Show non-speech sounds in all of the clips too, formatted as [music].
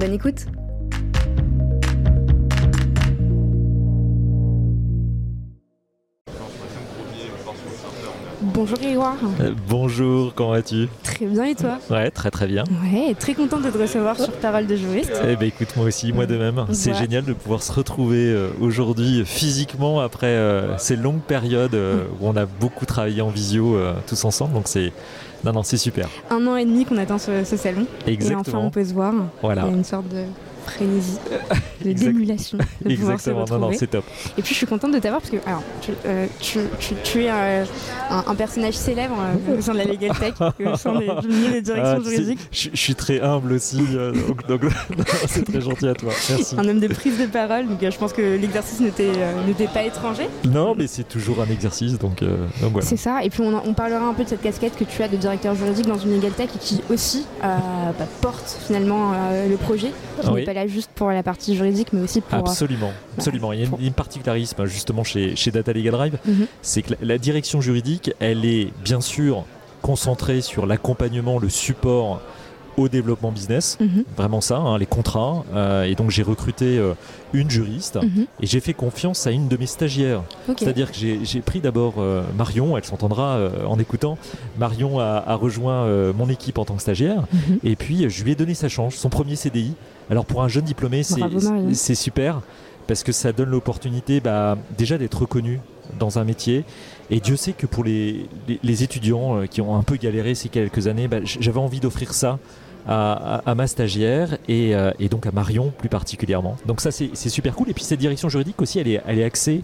Bonne écoute Bonjour Grégoire. Euh, bonjour, comment vas-tu? Très bien et toi? Ouais, très très bien. Ouais, très contente de te recevoir sur Parole de juriste. Eh ben écoute, moi aussi, moi de même. C'est génial de pouvoir se retrouver euh, aujourd'hui physiquement après euh, ces longues périodes où on a beaucoup travaillé en visio tous ensemble. Donc c'est non non, c'est super. Un an et demi qu'on attend ce, salon. Exactement. Et enfin on peut se voir. Voilà. Il y a une sorte de frénésie, [laughs] de d'émulation. Exactement, non, non, c'est top. Et puis je suis contente de t'avoir parce que alors, tu, euh, tu, es euh, un, personnage célèbre euh, [laughs] au sein de la Legal Tech, [laughs] au sein des, des directions ah, juridiques. Je, suis très humble aussi, donc, c'est très gentil à toi. Merci. Un homme de prise de parole, donc je pense que l'exercice n'était pas étranger. Non, mais c'est toujours un exercice, donc, voilà. C'est ça, et puis on, parlera un peu de cette casquette que tu as de directeur juridique dans une Legal Tech et qui aussi bah, porte finalement le projet. Qui pas là juste pour la partie juridique, mais aussi pour. Absolument, bah, absolument. Il y a une, particularisme justement chez, chez Data Legal Drive, mhm. c'est que la, direction juridique, elle est bien sûr concentrée sur l'accompagnement, le support au développement business, mhm. vraiment ça, hein, les contrats. Euh, et donc j'ai recruté euh, une juriste mhm. et j'ai fait confiance à une de mes stagiaires. C'est-à-dire que j'ai pris d'abord euh, Marion, elle s'entendra en écoutant. Marion a, rejoint mon équipe en tant que stagiaire et puis je lui ai donné sa chance, son premier CDI. Alors pour un jeune diplômé, c'est super parce que ça donne l'opportunité bah, déjà d'être reconnu dans un métier. Et Dieu sait que pour les, étudiants qui ont un peu galéré ces quelques années, bah, j'avais envie d'offrir ça à, ma stagiaire euh, et, donc à Marion plus particulièrement. Donc ça c'est super cool. Et puis cette direction juridique aussi, elle est, elle est axée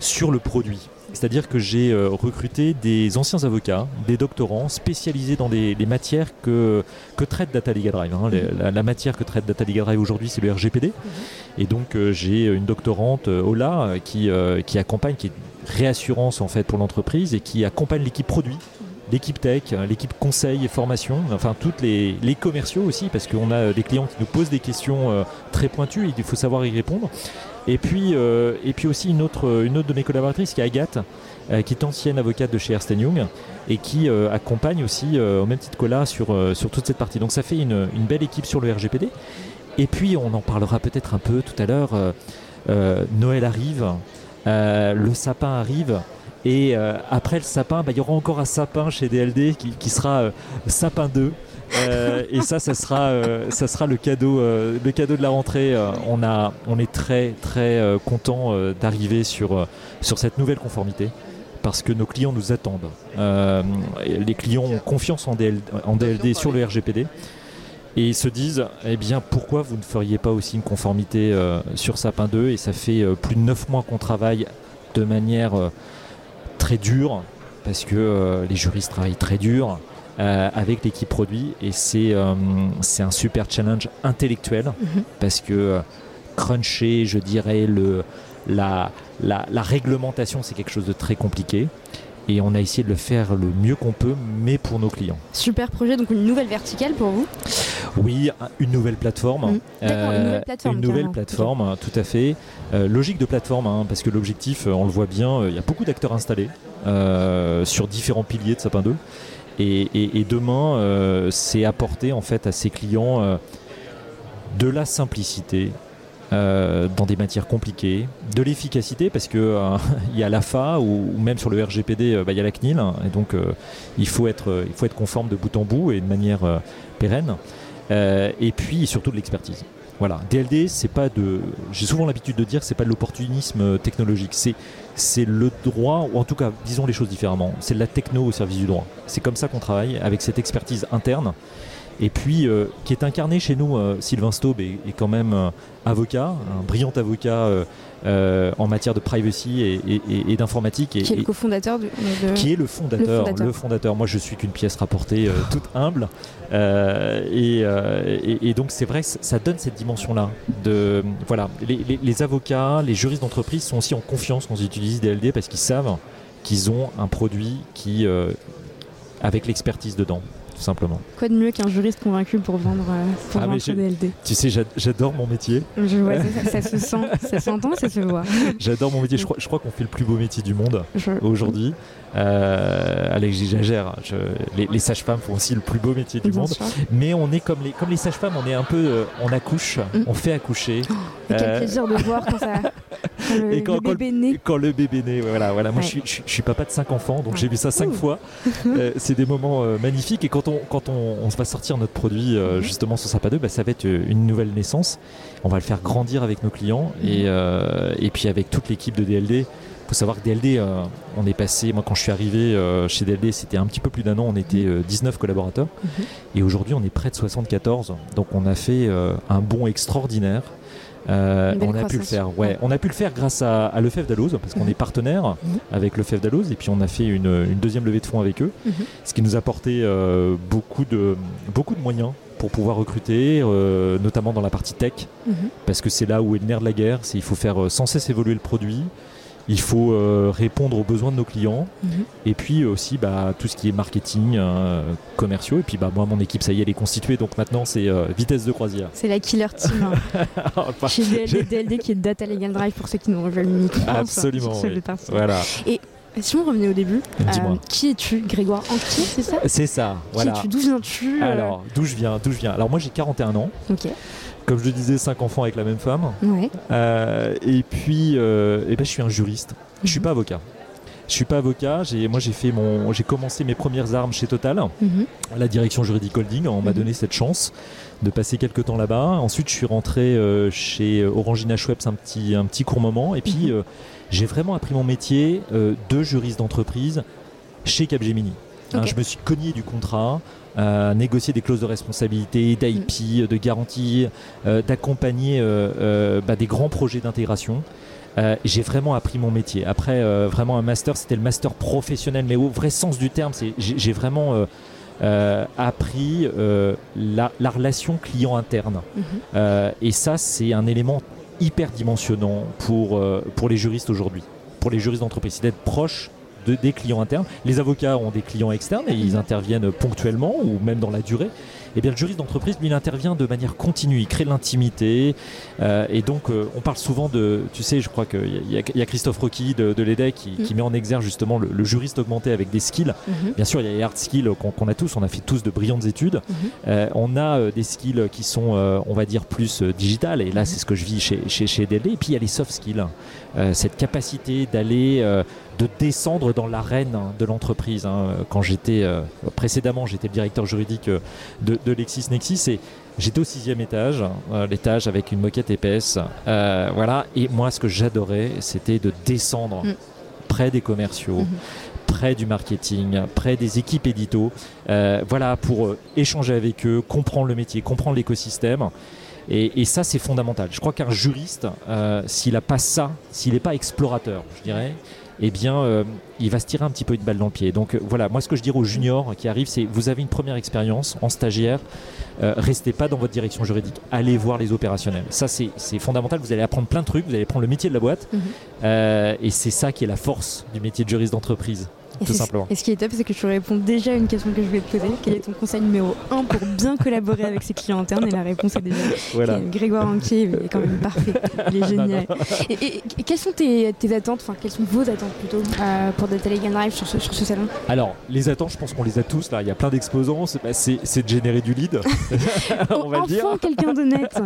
sur le produit. C'est-à-dire que j'ai euh, recruté des anciens avocats, des doctorants spécialisés dans les, matières que, que traite Data Legal Drive. Hein. La, matière que traite Data Legal Drive aujourd'hui, c'est le RGPD. Mhm. Et donc euh, j'ai une doctorante, Ola, qui, qui accompagne, qui est réassurance en fait pour l'entreprise et qui accompagne l'équipe produit l'équipe tech, l'équipe conseil et formation, enfin toutes les, commerciaux aussi, parce qu'on a des clients qui nous posent des questions euh, très pointues et il faut savoir y répondre. Et puis, euh, et puis aussi une autre, une autre de mes collaboratrices qui est Agathe, euh, qui est ancienne avocate de chez Ernst Young et qui accompagne aussi au même titre que là sur, sur toute cette partie. Donc ça fait une, une, belle équipe sur le RGPD. Et puis on en parlera peut-être un peu tout à l'heure. Noël arrive, le sapin arrive. Et euh, après le sapin, bah, il y aura encore un sapin chez DLD qui, sera euh, sapin 2. Euh, et ça, ça sera, ça sera le cadeau, de la rentrée. on est très très content d'arriver sur cette nouvelle conformité parce que nos clients nous attendent. les clients ont confiance en DLD sur le RGPD et ils se disent eh bien pourquoi vous ne feriez pas aussi une conformité sur Sapin 2 et ça fait plus de 9 mois qu'on travaille de manière très dur parce que euh, les juristes travaillent très dur euh, avec l'équipe produit. Et c'est euh, c'est un super challenge intellectuel mhm. parce que cruncher, je dirais, le, la, la, la réglementation, c'est quelque chose de très compliqué. Et on a essayé de le faire le mieux qu'on peut, mais pour nos clients. Super projet, donc une nouvelle verticale pour vous? Oui, une nouvelle plateforme. Mmh. une nouvelle plateforme. Une nouvelle plateforme, tout à fait. Euh, logique de plateforme, hein, parce que l'objectif, euh, on le voit bien, euh, il y a beaucoup d'acteurs installés sur différents piliers de Sapin 2. Et, et demain, c'est apporter en fait à ses clients de la simplicité, euh, dans des matières compliquées, de l'efficacité parce que euh, [laughs] il y a l'AFA ou, ou, même sur le RGPD euh, bah, il y a la CNIL et donc il faut être il faut être conforme de bout en bout et de manière pérenne et puis surtout de l'expertise. Voilà, DLD c'est pas de j'ai souvent l'habitude de dire c'est pas de l'opportunisme technologique, c'est c'est le droit ou en tout cas disons les choses différemment, c'est la techno au service du droit. C'est comme ça qu'on travaille avec cette expertise interne et puis qui est incarné chez nous. Sylvain Staub est, est quand même avocat, un brillant avocat euh, en matière de privacy et, d'informatique. Qui est le cofondateur de, Qui est le fondateur, le fondateur. Moi, je suis qu'une pièce rapportée euh, toute humble. Euh, et, donc, c'est vrai, ça donne cette dimension-là. De voilà, les, avocats, les juristes d'entreprise sont aussi en confiance quand ils utilisent DLD parce qu'ils savent qu'ils ont un produit qui avec l'expertise dedans simplement. Quoi de mieux qu'un juriste convaincu pour vendre, euh, pour ah, vendre DLD Tu sais, j'adore mon métier. Je vois, [laughs] ça, se sent, ça s'entend, ça se voit. J'adore mon métier. Je crois, je crois qu'on fait le plus beau métier du monde aujourd'hui. Euh, allez, j'exagère. Les, les sages-femmes font aussi le plus beau métier du monde. Mais on est comme les, comme les sages-femmes, on est un peu, euh, on accouche, mm. on fait accoucher. Oh, quel euh, plaisir de voir quand, ça, le, bébé naît. Quand le bébé naît, voilà, voilà. Moi, je, suis papa de cinq enfants, donc j'ai vu ça cinq fois. [laughs] c'est des moments magnifiques. Et quand on, quand on, on, va sortir notre produit mm-hmm. justement sur Sapa 2, bah, ça va être une nouvelle naissance. On va le faire grandir avec nos clients et, mm-hmm. et puis avec toute l'équipe de DLD faut savoir que DLD, euh, on est passé, moi quand je suis arrivé euh, chez DLD, c'était un petit peu plus d'un an, on était 19 euh, collaborateurs. Mhm. Et aujourd'hui, on est près de 74. Donc on a fait un bond extraordinaire. On a pu le faire, ouais. On a pu le faire grâce à, à Lefebvre Dalloz parce qu'on mhm. est partenaire mhm. avec Lefebvre Dalloz et puis on a fait une, deuxième levée de fonds avec eux, ce qui nous a apporté beaucoup de beaucoup de moyens pour pouvoir recruter, notamment dans la partie tech, parce que c'est là où est le nerf de la guerre. C'est il faut faire sans cesse évoluer le produit, il faut euh, répondre aux besoins de nos clients mhm. et puis aussi bah, tout ce qui est marketing, euh, commerciaux. Et puis bah, moi, mon équipe, ça y est, elle est constituée. Donc maintenant, c'est euh, vitesse de croisière. C'est la killer team. Hein. [laughs] Chez DLD, DLD, qui est Data Legal Drive pour ceux qui nous rejoignent Absolument. Voilà. Et si on revenait au début, qui es-tu Grégoire Anquier, c'est ça? C'est ça, voilà. Qui es-tu? D'où viens-tu Alors, d'où je viens, d'où je viens? Alors moi j'ai 41 ans. Ok comme je le disais, cinq enfants avec la même femme. Euh, et puis, euh, eh ben, je suis un juriste. Je suis mhm. pas avocat. Je suis pas avocat. J'ai, moi, j'ai fait mon, j'ai commencé mes premières armes chez Total, mhm. la direction juridique holding. On m'a mhm. donné cette chance de passer quelques temps là-bas. Ensuite, je suis rentré euh, chez Orangina Schweppes un petit, un petit court moment. Et puis, j'ai vraiment appris mon métier de juriste d'entreprise chez Capgemini. Hein, je me suis cogné du contrat, euh, négocier des clauses de responsabilité, d'IP, de garantie, euh, d'accompagner euh, bah, des grands projets d'intégration. j'ai vraiment appris mon métier. Après, vraiment un master, c'était le master professionnel, mais au vrai sens du terme, j'ai vraiment appris la, relation client interne. Mm-hmm. et ça, c'est un élément hyper dimensionnant pour, pour les juristes aujourd'hui, pour les juristes d'entreprise, c'est d'être proche des clients internes. Les avocats ont des clients externes et ils interviennent ponctuellement ou même dans la durée. Et eh bien le juriste d'entreprise, lui, il intervient de manière continue, il crée l'intimité. Euh, et donc, euh, on parle souvent de, tu sais, je crois qu'il y, a Christophe Rocky de, l'EDEC qui, met en exergue justement le, juriste augmenté avec des skills. Mhm. Bien sûr, il y a les hard skills qu'on a tous, on a fait tous de brillantes études. Mhm. Euh, on a des skills qui sont, on va dire, plus digitales. Et là, mhm. c'est ce que je vis chez, chez, chez Et puis, il y a les soft skills. cette capacité d'aller de descendre dans l'arène de l'entreprise. Hein. Quand j'étais euh, précédemment, j'étais le directeur juridique euh, de, de LexisNexis et j'étais au sixième étage, euh, l'étage avec une moquette épaisse. voilà. Et moi, ce que j'adorais, c'était de descendre mm. près des commerciaux. Mm-hmm. près du marketing, près des équipes édito, voilà, pour échanger avec eux, comprendre le métier, comprendre l'écosystème. Et, ça, c'est fondamental. Je crois qu'un juriste, s'il n'a pas ça, s'il n'est pas explorateur, je dirais, eh bien, euh, il va se tirer un petit peu une balle dans le pied. Donc euh, voilà, moi ce que je dirais aux juniors qui arrivent, c'est vous avez une première expérience en stagiaire, euh, restez pas dans votre direction juridique, allez voir les opérationnels. Ça c'est fondamental, vous allez apprendre plein de trucs, vous allez prendre le métier de la boîte, mhm. et c'est ça qui est la force du métier de juriste d'entreprise. Tout simplement. Et ce qui est top, c'est que tu réponds déjà à une question que je vais te poser. Quel est ton conseil numéro 1 pour bien collaborer avec ses clients internes Et la réponse est déjà voilà. Grégoire Anquier, il est quand même parfait. Il est génial. Et, quelles sont tes, attentes, enfin, quelles sont vos attentes plutôt euh, pour Data Legal Drive sur ce, sur ce salon? Alors, les attentes, je pense qu'on les a tous là. Il y a plein d'exposants. C'est bah, de générer du lead. [laughs] on va enfin, dire. quelqu'un d'honnête.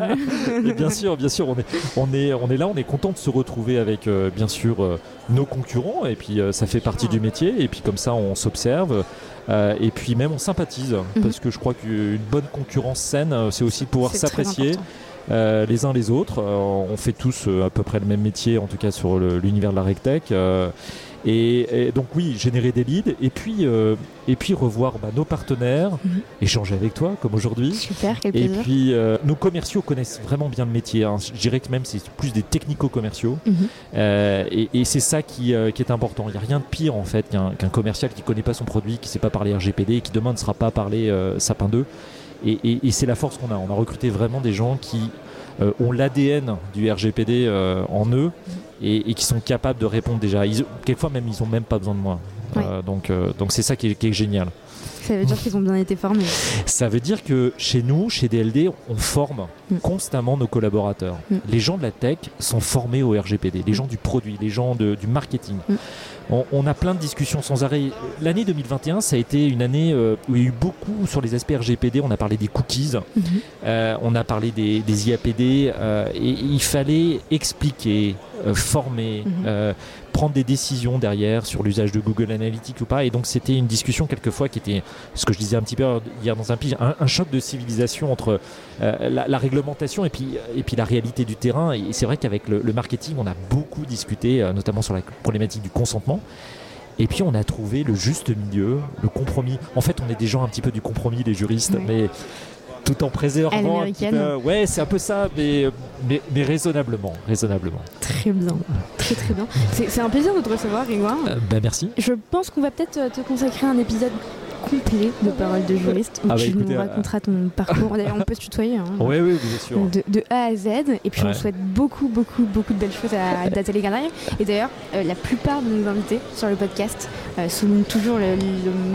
[laughs] bien sûr, bien sûr. On est, on, est, on est là, on est content de se retrouver avec, euh, bien sûr, euh, nos concurrents. Et puis, ça fait partie du métier et puis comme ça on s'observe. Euh, et puis même on sympathise, mhm. parce que je crois qu'une bonne concurrence saine, euh, c'est aussi pouvoir s'apprécier les uns les autres. on fait tous à peu près le même métier, en tout cas sur l'univers de la RegTech. Et, donc oui, générer des leads et puis, euh, et puis revoir bah, nos partenaires, mhm. échanger avec toi comme aujourd'hui. Super, quel Et puis euh, nos commerciaux connaissent vraiment bien le métier. Hein. Je dirais que même c'est plus des technico-commerciaux. Mhm. Euh, et, c'est ça qui, qui, est important. Il n'y a rien de pire en fait qu'un commercial qui ne connaît pas son produit, qui ne sait pas parler RGPD et qui demain ne sera pas parler Sapin 2. Et, et c'est la force qu'on a. On a recruté vraiment des gens qui ont l'ADN du RGPD en eux. Mhm et, qui sont capables de répondre déjà. quelquefois même ils n'ont même pas besoin de moi. Euh, donc euh, donc c'est ça qui est, génial. Ça veut dire qu'ils ont bien été formés. Ça veut dire que chez nous, chez DLD, on forme mm. constamment nos collaborateurs. Mm. Les gens de la tech sont formés au RGPD, les gens du produit, les gens du marketing. Mm. On, a plein de discussions sans arrêt. L'année 2021, ça a été une année euh, où il y a eu beaucoup sur les aspects RGPD. On a parlé des cookies, mm-hmm. on a parlé des, IAPD, et il fallait expliquer, euh, former, mhm. euh, prendre des décisions derrière sur l'usage de Google Analytics ou pas. Et donc c'était une discussion quelquefois qui était, ce que je disais un petit peu hier dans un pitch, un, choc de civilisation entre euh, la, réglementation et puis, et puis la réalité du terrain. Et c'est vrai qu'avec le, marketing, on a beaucoup discuté, notamment sur la problématique du consentement. Et puis on a trouvé le juste milieu, le compromis. En fait, on est des gens un petit peu du compromis, les juristes, mais tout en préservant. ouais, c'est un peu ça, mais, mais, raisonnablement, raisonnablement. Très bien, très très bien. C'est un plaisir de te recevoir, Grégoire. Euh, bah, merci. Je pense qu'on va peut-être euh, te consacrer un épisode complet de paroles de juriste où ah bah tu nous euh, raconteras ton [laughs] parcours. D'ailleurs, on peut se tutoyer. Hein, oui, oui, bien sûr. De, A à Z. Et puis, on souhaite beaucoup, beaucoup, beaucoup de belles choses à Data Et d'ailleurs, euh, la plupart de nos invités sur le podcast euh, soulignent toujours le,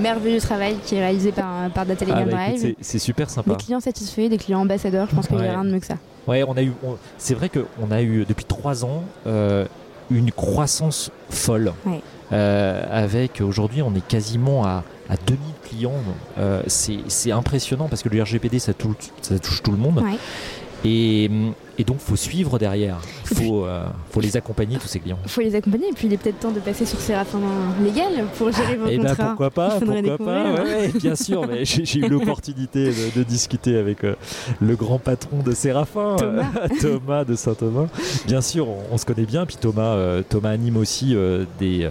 merveilleux travail qui est réalisé par, par Data ah bah, C'est super sympa. Des clients satisfaits, des clients ambassadeurs. Je pense qu'il n'y a rien de mieux que ça. Ouais, on a eu. C'est vrai qu'on a eu depuis trois ans une croissance folle. avec aujourd'hui, on est quasiment à à 2000 clients. Euh, c'est impressionnant parce que le RGPD, ça touche, ça touche tout le monde. Et, et, donc, faut suivre derrière. Il faut, euh, faut les accompagner, tous ces clients. Il faut les accompagner. Et puis, il est peut-être temps de passer sur Séraphin Légal pour gérer vos et eh ben, contrats. pourquoi pas, pourquoi pas. Ouais, bien sûr, mais j'ai eu l'opportunité de, discuter avec euh, le grand patron de Séraphin, [laughs] Thomas, de Saint-Thomas. Bien sûr, on, se connaît bien. Puis Thomas, Thomas anime aussi des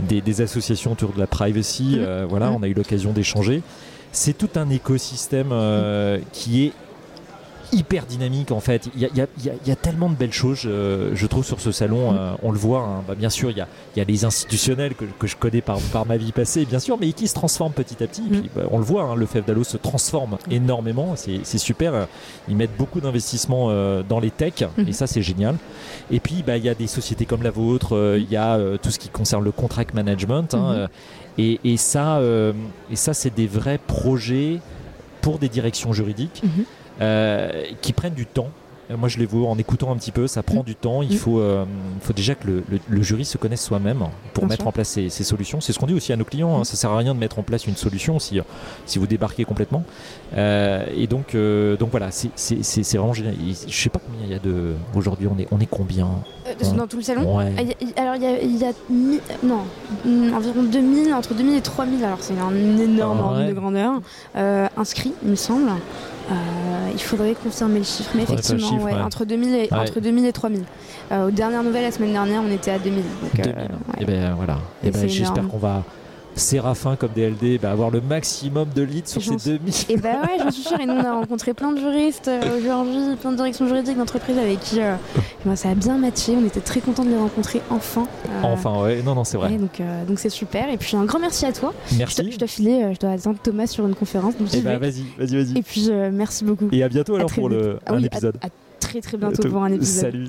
des, associations autour de la privacy. Mmh. Euh, voilà, mmh. on a eu l'occasion d'échanger. C'est tout un écosystème euh, qui est hyper dynamique en fait. Il y a, tellement de belles choses, euh, je trouve, sur ce salon. Mm. Euh, on le voit, hein. bah, bien sûr, il y a, les institutionnels que, je connais par, par, ma vie passée, bien sûr, mais qui se transforment petit à petit. Mm. Puis, bah, on le voit, hein, le FEF d'Allo se transforme énormément. C'est super. Ils mettent beaucoup d'investissements euh, dans les techs mm. et ça, c'est génial. Et puis, bah, il y a des sociétés comme la vôtre, il y a tout ce qui concerne le contract management. Hein, mm-hmm. et, ça, et ça c'est des vrais projets pour des directions juridiques. Euh, qui prennent du temps. Euh, moi, je les vois en écoutant un petit peu, ça prend mm. du temps. Il mm. faut, euh, faut déjà que le, le, jury se connaisse soi-même pour mettre en place ces, solutions. C'est ce qu'on dit aussi à nos clients. Hein. Mm. Ça sert à rien de mettre en place une solution si, si vous débarquez complètement. et donc, donc voilà, c'est vraiment génial. Je sais pas combien il y a de. Aujourd'hui, on est, on est combien? Dans tout le salon? Ah, Alors, il y a, il y a non, environ 2000, entre 2000 et 3000. Alors, c'est un énorme ordre de grandeur. inscrit, il me semble. Euh, il faudrait confirmer le chiffre, mais effectivement, entre, 2000 et, entre 2000 et 3000. Euh, aux dernières nouvelles, la semaine dernière, on était à 2000. et euh, eh ben voilà. Et, eh ben, j'espère qu'on va Séraphin comme DLD, bah, avoir le maximum de leads sur ces 2000. Et bah ouais, j'en suis sûre. Et nous, on a [laughs] rencontré plein de juristes aujourd'hui, plein de directions juridiques d'entreprises avec qui ça a bien matché. On était très contents de les rencontrer enfin. enfin, ouais, non, non, c'est vrai. donc, donc c'est super. Et puis un grand merci à toi. Merci. Je dois, filer, je dois attendre Thomas sur une conférence. Donc et eh bah, vas-y, vas-y, vas-y. Et puis merci beaucoup. Et à bientôt alors pour le, ah un épisode. À, très très bientôt pour un épisode. Salut.